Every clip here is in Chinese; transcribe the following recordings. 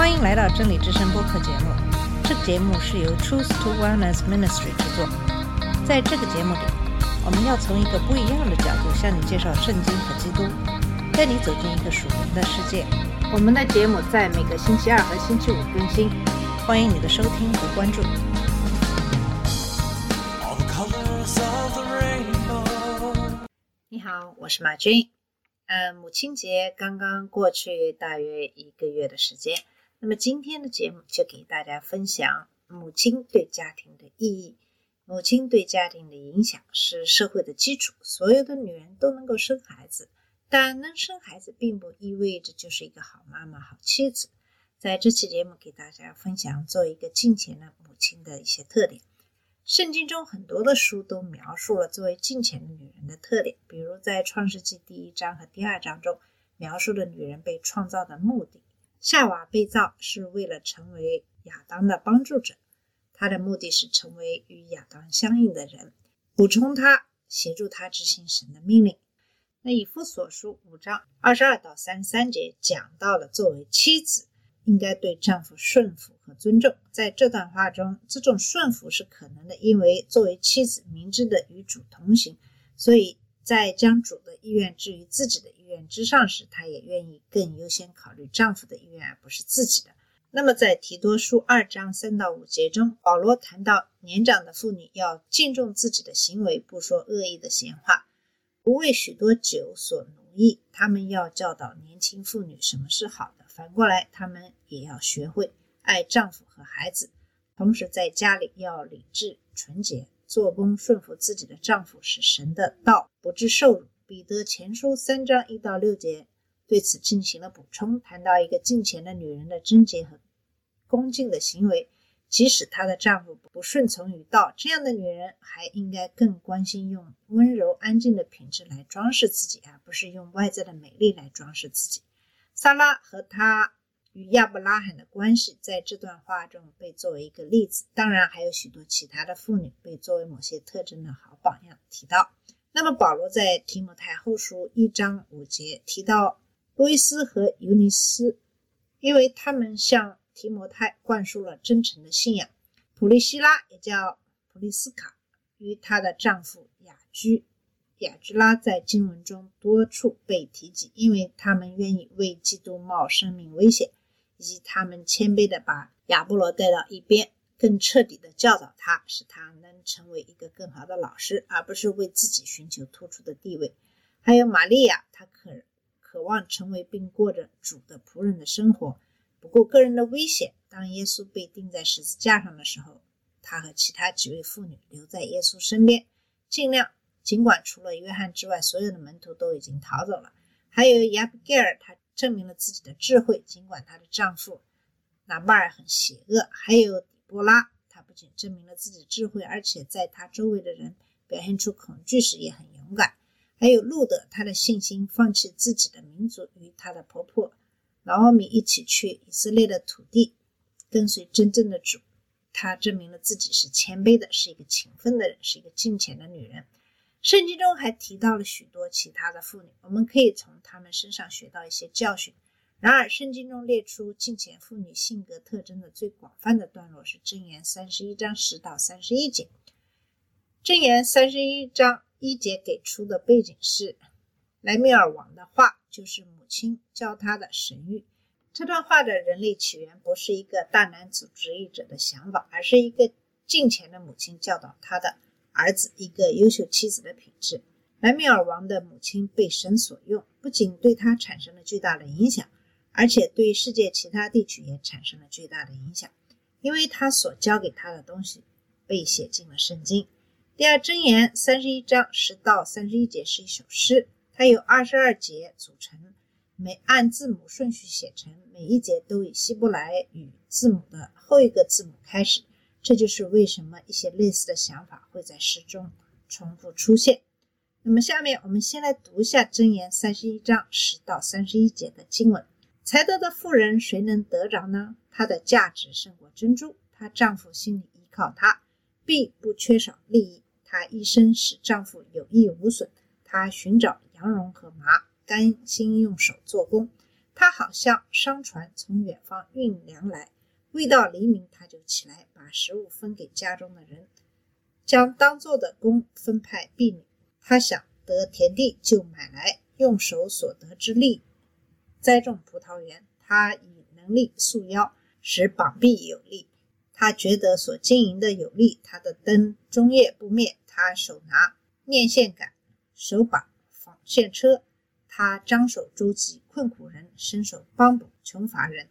欢迎来到真理之声播客节目。这个节目是由 Truth to Wellness Ministry 制作。在这个节目里，我们要从一个不一样的角度向你介绍圣经和基督，带你走进一个属灵的世界。我们的节目在每个星期二和星期五更新，欢迎你的收听和关注。你好，我是马军。呃，母亲节刚刚过去大约一个月的时间，那么今天的节目就给大家分享母亲对家庭的意义。母亲对家庭的影响是社会的基础，所有的女人都能够生孩子，但能生孩子并不意味着就是一个好妈妈、好妻子。在这期节目给大家分享做一个敬虔的母亲的一些特点。圣经中很多的书都描述了作为敬虔的女人的特点，比如在创世纪第一章和第二章中描述了女人被创造的目的。夏娃被造是为了成为亚当的帮助者，她的目的是成为与亚当相应的人，补充他，协助他执行神的命令。那以弗所书五章二十二到三十三节讲到了作为妻子应该对丈夫顺服和尊重。在这段话中，这种顺服是可能的，因为作为妻子，明智的与主同行，所以在将主的意愿置于自己的愿之上时，她也愿意更优先考虑丈夫的意愿，而不是自己的。那么，在提多书二章三到五节中，保罗谈到年长的妇女要敬重自己的行为，不说恶意的闲话，不为许多酒所奴役。他们要教导年轻妇女什么是好的，反过来，他们也要学会爱丈夫和孩子，同时在家里要理智纯洁，做工顺服自己的丈夫，使神的道不致受辱。彼得前书三章一到六节对此进行了补充，谈到一个敬虔的女人的贞洁和恭敬的行为，即使她的丈夫不顺从于道，这样的女人还应该更关心用温柔安静的品质来装饰自己，而不是用外在的美丽来装饰自己。萨拉和她与亚伯拉罕的关系在这段话中被作为一个例子，当然还有许多其他的妇女被作为某些特征的好榜样提到。那么保罗在提摩太后书一章五节提到路易斯和尤尼斯，因为他们向提摩太灌输了真诚的信仰。普利希拉也叫普利斯卡，与她的丈夫雅居。雅居拉在经文中多处被提及，因为他们愿意为基督冒生命危险，以及他们谦卑的把亚波罗带到一边，更彻底的教导他，使他能成为一个更好的老师，而不是为自己寻求突出的地位。还有玛利亚，她渴渴望成为并过着主的仆人的生活，不顾个人的危险。当耶稣被钉在十字架上的时候，她和其他几位妇女留在耶稣身边，尽量。尽管除了约翰之外，所有的门徒都已经逃走了。还有亚比盖尔，她证明了自己的智慧，尽管她的丈夫拿巴尔很邪恶。还有波拉，她不仅证明了自己智慧，而且在她周围的人表现出恐惧时也很勇敢。还有路德，她的信心，放弃自己的民族，与她的婆婆劳米一起去以色列的土地，跟随真正的主。她证明了自己是谦卑的，是一个勤奋的人，是一个敬虔的女人。圣经中还提到了许多其他的妇女，我们可以从她们身上学到一些教训。然而，圣经中列出敬虔妇女性格特征的最广泛的段落是《箴言》三十一章十到三十一节。《箴言》三十一章一节给出的背景是莱米尔王的话，就是母亲教他的神谕。这段话的人类起源不是一个大男子主义者的想法，而是一个敬虔的母亲教导他的。儿子一个优秀妻子的品质。莱米尔王的母亲被神所用，不仅对他产生了巨大的影响，而且对世界其他地区也产生了巨大的影响，因为他所教给他的东西被写进了圣经。第二箴言三十一章十到三十一节是一首诗，它由二十二节组成，每按字母顺序写成，每一节都以希伯来语字母的后一个字母开始。这就是为什么一些类似的想法会在诗中重复出现。那么，下面我们先来读一下《箴言》三十一章十到三十一节的经文：才德的妇人，谁能得着呢？她的价值胜过珍珠，她丈夫心里依靠她，必不缺少利益。她一生使丈夫有益无损。她寻找羊绒和麻，甘心用手做工。她好像商船从远方运粮来，未到黎明她就起来，把食物分给家中的人，将当做的工分派婢女。她想得田地就买来，用手所得之力栽种葡萄园。他以能力束腰，使膀臂有力。他觉得所经营的有利，他的灯终夜不灭。他手拿面线杆，手把纺线车。他张手周济困苦人，伸手帮补穷乏人。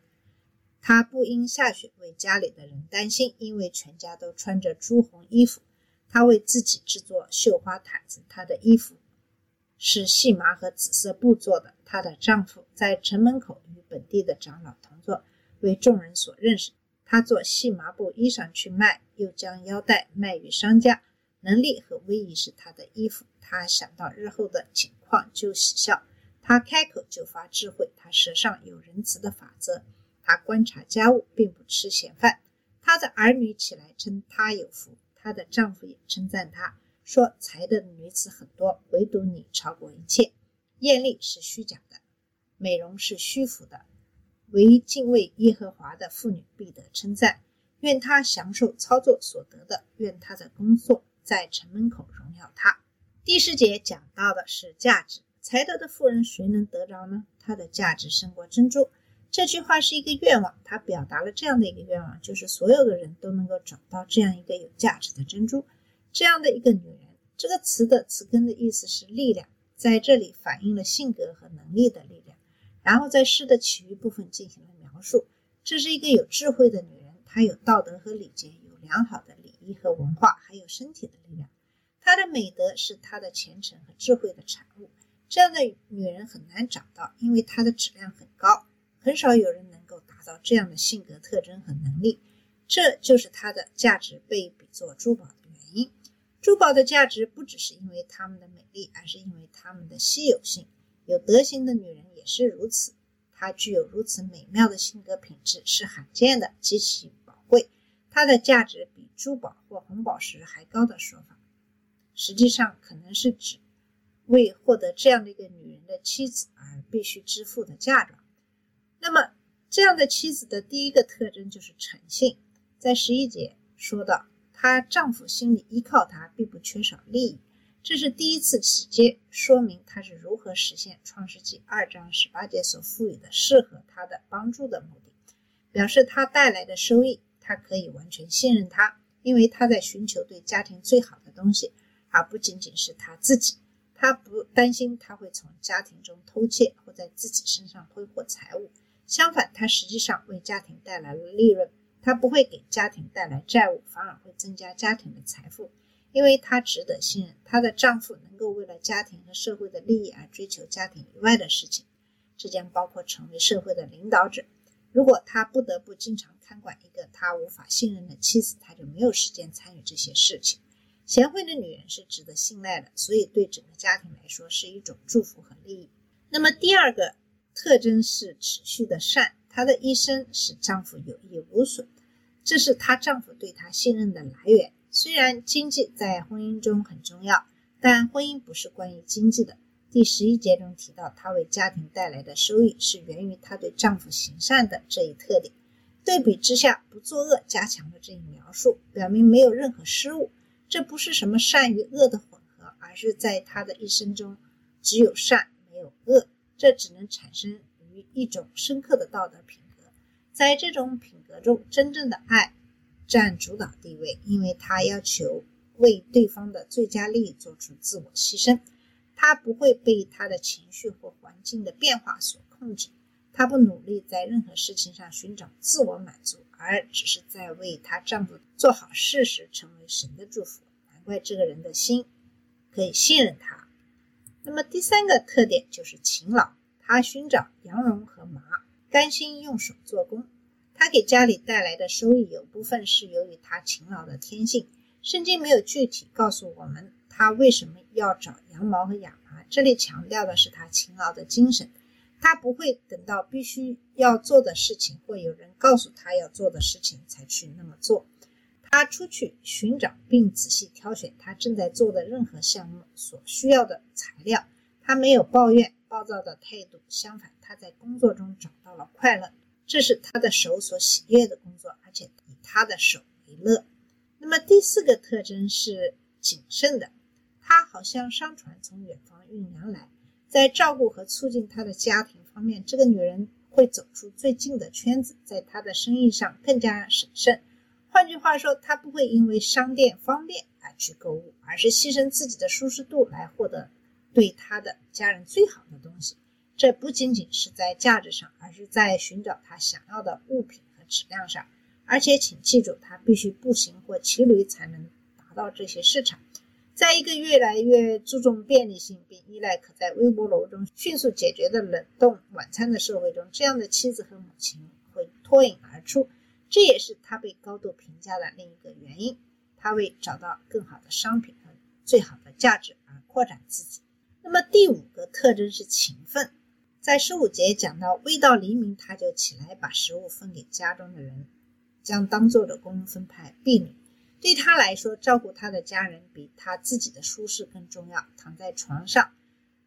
他不因下雪为家里的人担心，因为全家都穿着朱红衣服。他为自己制作绣花毯子，他的衣服是细麻和紫色布做的。她的丈夫在城门口与本地的长老同坐，为众人所认识。她做细麻布衣裳去卖，又将腰带卖与商家。能力和威仪是她的衣服。她想到日后的情况就喜笑。她开口就发智慧。她舌上有仁慈的法则。她观察家务，并不吃闲饭。她的儿女起来称她有福。她的丈夫也称赞她，说才的女子很多，唯独你超过一切。艳丽是虚假的，美容是虚浮的，唯敬畏耶和华的妇女必得称赞。愿她享受操作所得的，愿她的工作在城门口荣耀她。第十节讲到的是价值，才德的妇人谁能得着呢？她的价值胜过珍珠。这句话是一个愿望，他表达了这样的一个愿望，就是所有的人都能够找到这样一个有价值的珍珠，这样的一个女人。这个词的词根的意思是力量，在这里反映了性格和能力的力量。然后在诗的其余部分进行了描述，这是一个有智慧的女人，她有道德和礼节，有良好的礼仪和文化，还有身体的力量。她的美德是她的虔诚和智慧的产物。这样的女人很难找到，因为她的质量很高。很少有人能够达到这样的性格特征和能力，这就是她的价值被比作珠宝。珠宝的价值不只是因为它们的美丽，而是因为它们的稀有性。有德行的女人也是如此，她具有如此美妙的性格品质是罕见的，极其宝贵。它的价值比珠宝或红宝石还高的说法，实际上可能是指为获得这样的一个女人的妻子而必须支付的嫁妆。那么，这样的妻子的第一个特征就是诚信。在十一节说到，她丈夫心里依靠她，并不缺少利益。这是第一次直接说明她是如何实现创世纪二章十八节所赋予的适合她的帮助的目的，表示她带来的收益，她可以完全信任他，因为她在寻求对家庭最好的东西，而不仅仅是她自己。她不担心他会从家庭中偷窃或在自己身上挥霍财物。相反，他实际上为家庭带来了利润。她不会给家庭带来债务，反而会增加家庭的财富，因为她值得信任。她的丈夫能够为了家庭和社会的利益而追求家庭以外的事情，这将包括成为社会的领导者。如果他不得不经常看管一个他无法信任的妻子，他就没有时间参与这些事情。贤惠的女人是值得信赖的，所以对整个家庭来说是一种祝福和利益。那么第二个。特征是持续的善，她的一生使丈夫有益无损，这是她丈夫对她信任的来源。虽然经济在婚姻中很重要，但婚姻不是关于经济的。第十一节中提到，她为家庭带来的收益是源于她对丈夫行善的这一特点。对比之下，不作恶加强了这一描述，表明没有任何失误。这不是什么善与恶的混合，而是在她的一生中只有善没有恶。这只能产生一种深刻的道德品格，在这种品格中，真正的爱占主导地位，因为他要求为对方的最佳利益做出自我牺牲，他不会被他的情绪或环境的变化所控制，他不努力在任何事情上寻找自我满足，而只是在为她丈夫做好事时成为神的祝福。难怪这个人的心可以信任他。那么第三个特点就是勤劳，他寻找羊绒和麻，甘心用手做工。他给家里带来的收益有部分是由于他勤劳的天性。圣经没有具体告诉我们他为什么要找羊毛和亚麻，这里强调的是他勤劳的精神。他不会等到必须要做的事情或有人告诉他要做的事情才去那么做。他出去寻找并仔细挑选他正在做的任何项目所需要的材料。他没有抱怨、暴躁的态度，相反，他在工作中找到了快乐，这是他的手所喜悦的工作，而且以他的手为乐。那么第四个特征是谨慎的，他好像商船从远方运粮来，在照顾和促进他的家庭方面，这个女人会走出最近的圈子，在她的生意上更加审慎。换句话说，她不会因为商店方便而去购物，而是牺牲自己的舒适度来获得对他的家人最好的东西。这不仅仅是在价值上，而是在寻找他想要的物品和质量上。而且，请记住，他必须步行或骑驴才能达到这些市场。在一个越来越注重便利性并依赖可在微波炉中迅速解决的冷冻晚餐的社会中，这样的妻子和母亲会脱颖而出。这也是他被高度评价的另一个原因。他为找到更好的商品和最好的价值而扩展自己。那么第五个特征是勤奋。在十五节讲到，未到黎明他就起来把食物分给家中的人，将当做的工分派婢女。对他来说，照顾他的家人比他自己的舒适更重要。躺在床上，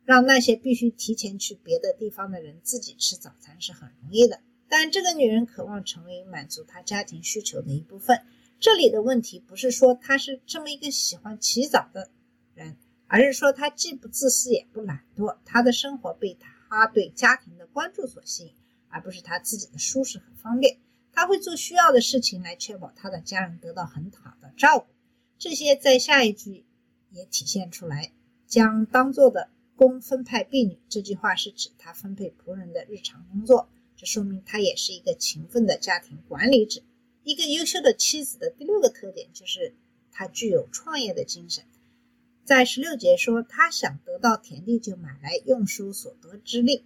让那些必须提前去别的地方的人自己吃早餐是很容易的。但这个女人渴望成为满足她家庭需求的一部分。这里的问题不是说她是这么一个喜欢起早的人，而是说他既不自私也不懒惰。他的生活被他对家庭的关注所吸引，而不是他自己的舒适和方便。他会做需要的事情来确保他的家人得到很好的照顾。这些在下一句也体现出来。将当做的工分派婢女，这句话是指他分配仆人的日常工作。这说明他也是一个勤奋的家庭管理者。一个优秀的妻子的第六个特点就是她具有创业的精神。在十六节说，他想得到田地就买来，用书所得之力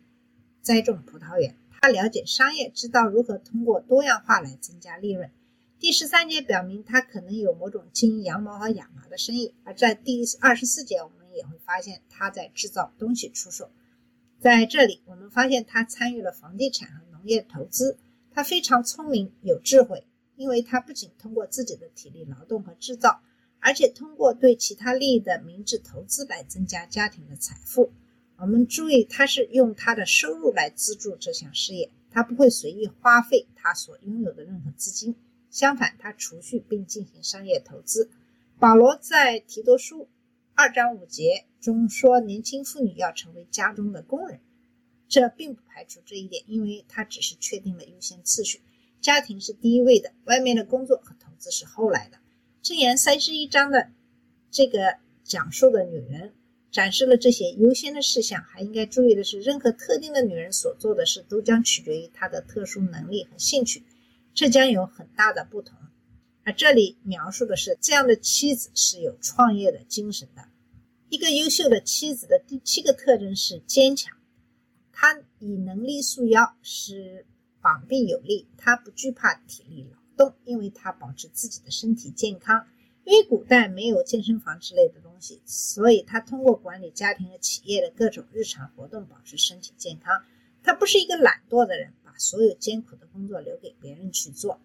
栽种葡萄园。他了解商业，知道如何通过多样化来增加利润。第十三节表明他可能有某种经营羊毛和亚麻的生意。而在第二十四节，我们也会发现他在制造东西出售。在这里，我们发现他参与了房地产和农业投资。他非常聪明、有智慧，因为他不仅通过自己的体力劳动和制造，而且通过对其他利益的明智投资来增加家庭的财富。我们注意，他是用他的收入来资助这项事业，他不会随意花费他所拥有的任何资金。相反，他储蓄并进行商业投资。保罗在提多书。二章五节中说，年轻妇女要成为家中的工人，这并不排除这一点，因为他只是确定了优先次序。家庭是第一位的，外面的工作和投资是后来的。箴言三十一章的这个讲述的女人展示了这些优先的事项。还应该注意的是，任何特定的女人所做的事都将取决于她的特殊能力和兴趣，这将有很大的不同。而这里描述的是这样的妻子是有创业的精神的。一个优秀的妻子的第七个特征是坚强，她以能力束腰，使膀臂有力。她不惧怕体力劳动，因为他保持自己的身体健康。因为古代没有健身房之类的东西，所以他通过管理家庭和企业的各种日常活动保持身体健康。他不是一个懒惰的人，把所有艰苦的工作留给别人去做。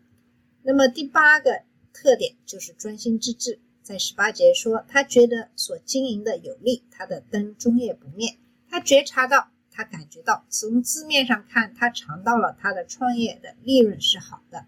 那么第八个。特点就是专心致志。在十八节说，他觉得所经营的有利，他的灯终夜不灭。他觉察到，他感觉到，从字面上看，他尝到了他的创业的利润是好的。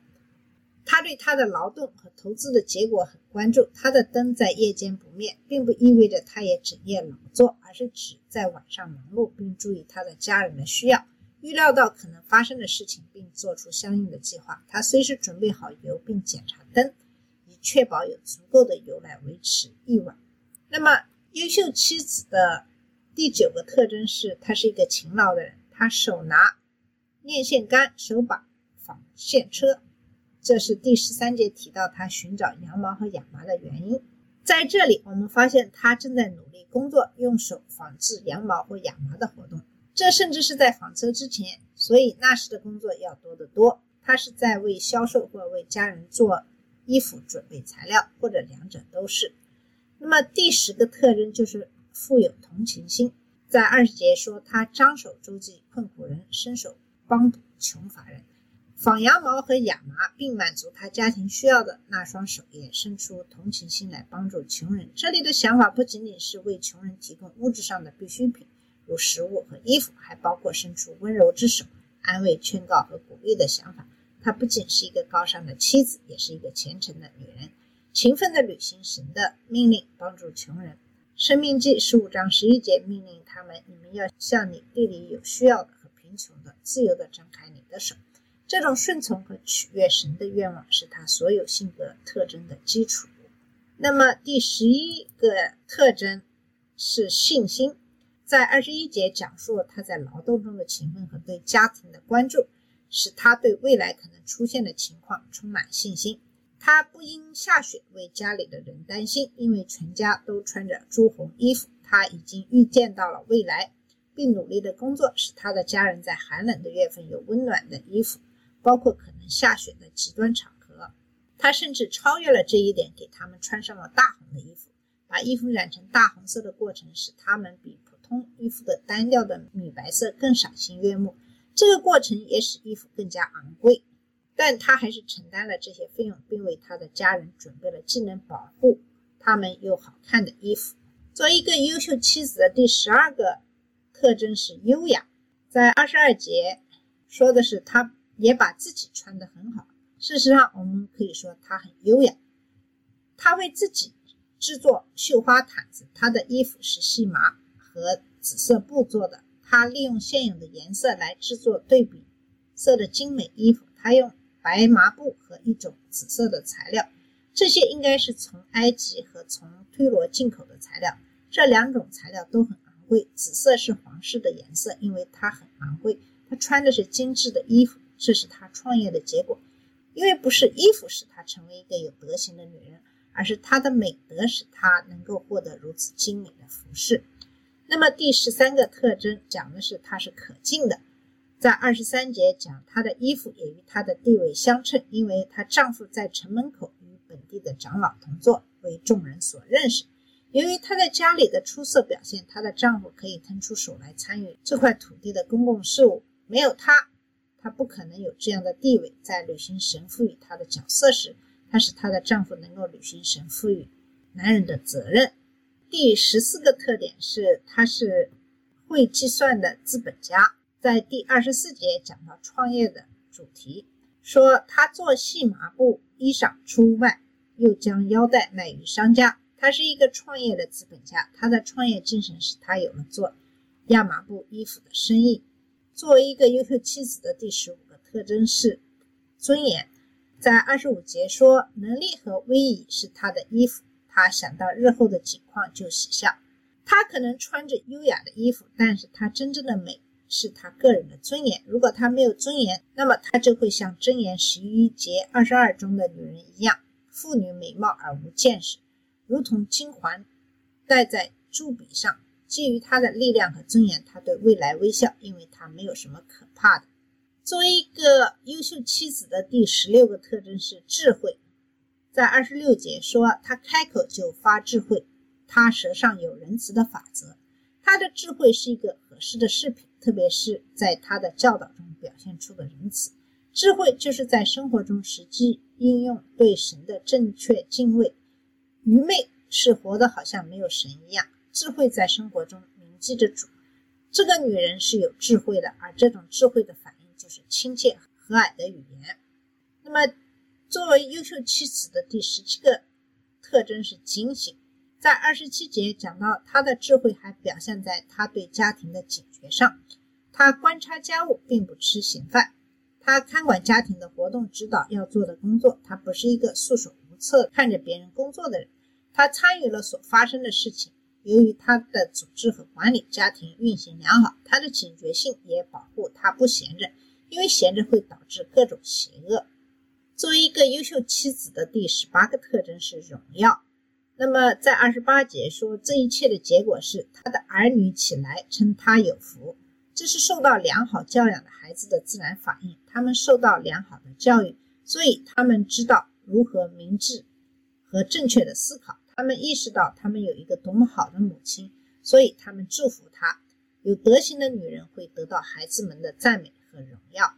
他对他的劳动和投资的结果很关注。他的灯在夜间不灭，并不意味着他也整夜劳作，而是指在晚上忙碌，并注意他的家人的需要，预料到可能发生的事情，并做出相应的计划。他随时准备好油，并检查灯。以确保有足够的油来维持一晚。那么，优秀妻子的第九个特征是，她是一个勤劳的人。她手拿电线杆，手把纺线车。这是第十三节提到他寻找羊毛和亚麻的原因。在这里，我们发现他正在努力工作，用手纺制羊毛或亚麻的活动。这甚至是在纺车之前，所以那时的工作要多得多。他是在为销售或为家人做。衣服准备材料，或者两者都是。那么第十个特征就是富有同情心。在二十节说，他张手周济困苦人，伸手帮助穷乏人，纺羊毛和亚麻，并满足他家庭需要的那双手，也伸出同情心来帮助穷人。这里的想法不仅仅是为穷人提供物质上的必需品，如食物和衣服，还包括伸出温柔之手、安慰、劝告和鼓励的想法。她不仅是一个高尚的妻子，也是一个虔诚的女人，勤奋地履行神的命令，帮助穷人。生命记十五章十一节命令他们：你们要向你地里有需要的和贫穷的，自由地张开你的手。这种顺从和取悦神的愿望，是他所有性格特征的基础。那么第十一个特征是信心，在二十一节讲述了他在劳动中的勤奋和对家庭的关注，使他对未来可能出现的情况充满信心。他不因下雪为家里的人担心，因为全家都穿着朱红衣服。他已经预见到了未来，并努力的工作，使他的家人在寒冷的月份有温暖的衣服。包括可能下雪的极端场合，他甚至超越了这一点，给他们穿上了大红的衣服。把衣服染成大红色的过程，使他们比普通衣服的单调的米白色更赏心悦目。这个过程也使衣服更加昂贵，但他还是承担了这些费用，并为他的家人准备了既能保护他们又好看的衣服。作为一个优秀妻子的第十二个特征是优雅，在二十二节说的是他。也把自己穿得很好。事实上，我们可以说她很优雅。她为自己制作绣花毯子，她的衣服是细麻和紫色布做的。她利用现有的颜色来制作对比色的精美衣服。她用白麻布和一种紫色的材料，这些应该是从埃及和从推罗进口的材料。这两种材料都很昂贵。紫色是皇室的颜色，因为它很昂贵。她穿的是精致的衣服。这是她创业的结果，因为不是衣服使她成为一个有德行的女人，而是她的美德使她能够获得如此精美的服饰。那么第十三个特征讲的是她是可敬的，在二十三节讲她的衣服也与她的地位相称，因为她丈夫在城门口与本地的长老同坐，为众人所认识。由于她在家里的出色表现，她的丈夫可以腾出手来参与这块土地的公共事务，没有她。她不可能有这样的地位，在履行神赋予她的角色时，她使她的丈夫能够履行神赋予男人的责任。第十四个特点是，她是会计算的资本家。在第二十四节讲到创业的主题，说她做细麻布衣裳出卖，又将腰带卖于商家。她是一个创业的资本家，她的创业精神使她有了做亚麻布衣服的生意。作为一个优秀妻子的第十五个特征是尊严。在二十五节说，能力和威仪是她的衣服。她想到日后的景况就喜笑。她可能穿着优雅的衣服，但是她真正的美是她个人的尊严。如果她没有尊严，那么她就会像箴言十一节二十二中的女人一样，妇女美貌而无见识，如同金环戴在柱笔上。基于他的力量和尊严，他对未来微笑，因为他没有什么可怕的。作为一个优秀妻子的第十六个特征是智慧，在二十六节说，他开口就发智慧，他舌上有仁慈的法则。他的智慧是一个合适的饰品，特别是在他的教导中表现出的仁慈。智慧就是在生活中实际应用对神的正确敬畏。愚昧是活得好像没有神一样。智慧在生活中铭记着主，这个女人是有智慧的，而这种智慧的反应就是亲切和蔼的语言。那么，作为优秀妻子的第十七个特征是警醒。在二十七节讲到她的智慧还表现在她对家庭的警觉上。她观察家务，并不吃闲饭。她看管家庭的活动，指导要做的工作。她不是一个束手无策看着别人工作的人。她参与了所发生的事情。由于他的组织和管理家庭运行良好，他的警觉性也保护他不闲着，因为闲着会导致各种邪恶。作为一个优秀妻子的第十八个特征是荣耀。那么在二十八节说，这一切的结果是他的儿女起来称他有福，这是受到良好教养的孩子的自然反应。他们受到良好的教育，所以他们知道如何明智和正确的思考。他们意识到他们有一个多么好的母亲，所以他们祝福她。有德行的女人会得到孩子们的赞美和荣耀。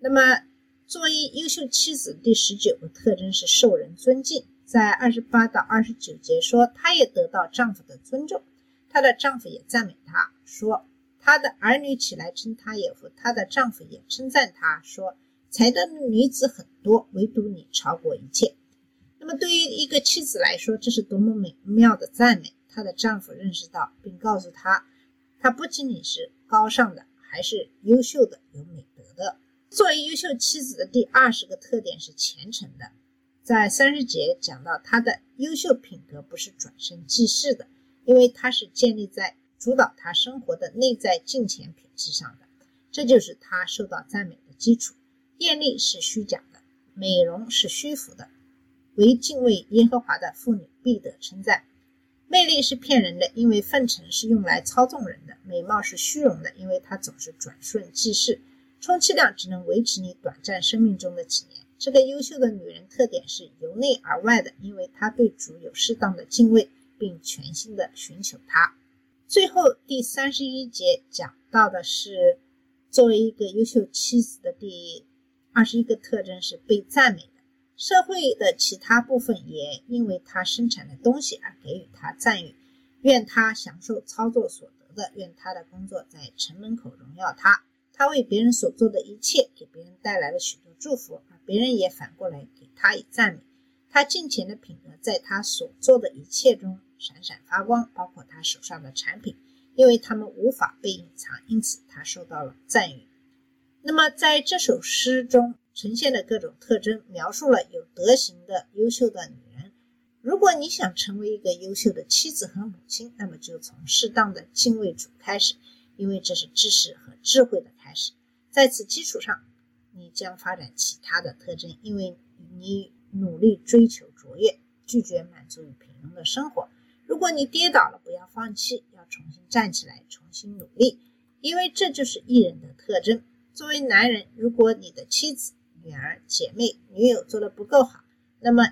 那么，作为优秀妻子，第十九个特征是受人尊敬。在二十八到二十九节说，她也得到丈夫的尊重，她的丈夫也赞美她，说她的儿女起来称她也福，她的丈夫也称赞她说：“才德的女子很多，唯独你超过一切。”那么，对于一个妻子来说，这是多么美妙的赞美！她的丈夫认识到，并告诉她，她不仅仅是高尚的，还是优秀的、有美德的。作为优秀妻子的第二十个特点是虔诚的。在三十节讲到她的优秀品格不是转身即逝的，因为它是建立在主导她生活的内在敬虔品质上的，这就是她受到赞美的基础。艳丽是虚假的，美容是虚浮的。为敬畏耶和华的妇女必得称赞。魅力是骗人的，因为奉承是用来操纵人的；美貌是虚荣的，因为它总是转瞬即逝。充其量只能维持你短暂生命中的几年。这个优秀的女人特点是由内而外的，因为她对主有适当的敬畏，并全心的寻求他。最后第三十一节讲到的是，作为一个优秀妻子的第二十一个特征是被赞美。社会的其他部分也因为他生产的东西而给予他赞誉，愿他享受操作所得的，愿他的工作在城门口荣耀他。他为别人所做的一切，给别人带来了许多祝福，而别人也反过来给他以赞美。他敬虔的品格在他所做的一切中闪闪发光，包括他手上的产品，因为他们无法被隐藏，因此他受到了赞誉。那么在这首诗中。呈现的各种特征，描述了有德行的优秀的女人。如果你想成为一个优秀的妻子和母亲，那么就从适当的敬畏主开始，因为这是知识和智慧的开始。在此基础上，你将发展其他的特征，因为你努力追求卓越，拒绝满足于平庸的生活。如果你跌倒了，不要放弃，要重新站起来，重新努力，因为这就是艺人的特征。作为男人，如果你的妻子，女儿、姐妹、女友做的不够好，那么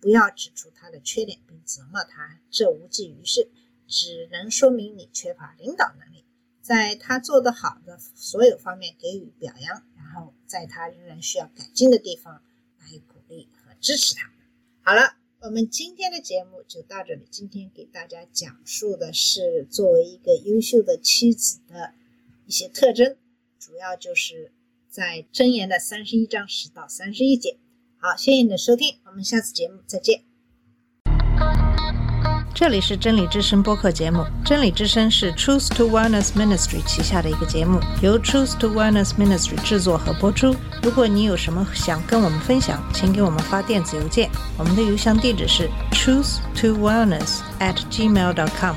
不要指出她的缺点并责骂她，这无济于事，只能说明你缺乏领导能力。在她做得好的所有方面给予表扬，然后在她仍然需要改进的地方来鼓励和支持她。好了，我们今天的节目就到这里。今天给大家讲述的是作为一个优秀的妻子的一些特征，主要就是。在箴言的三十一章十到三十一节。好，谢谢你的收听，我们下次节目再见。这里是真理之声播客节目，真理之声是 Truth to Wellness Ministry 旗下的一个节目，由 Truth to Wellness Ministry 制作和播出。如果你有什么想跟我们分享，请给我们发电子邮件，我们的邮箱地址是 truth to wellness at gmail dot com。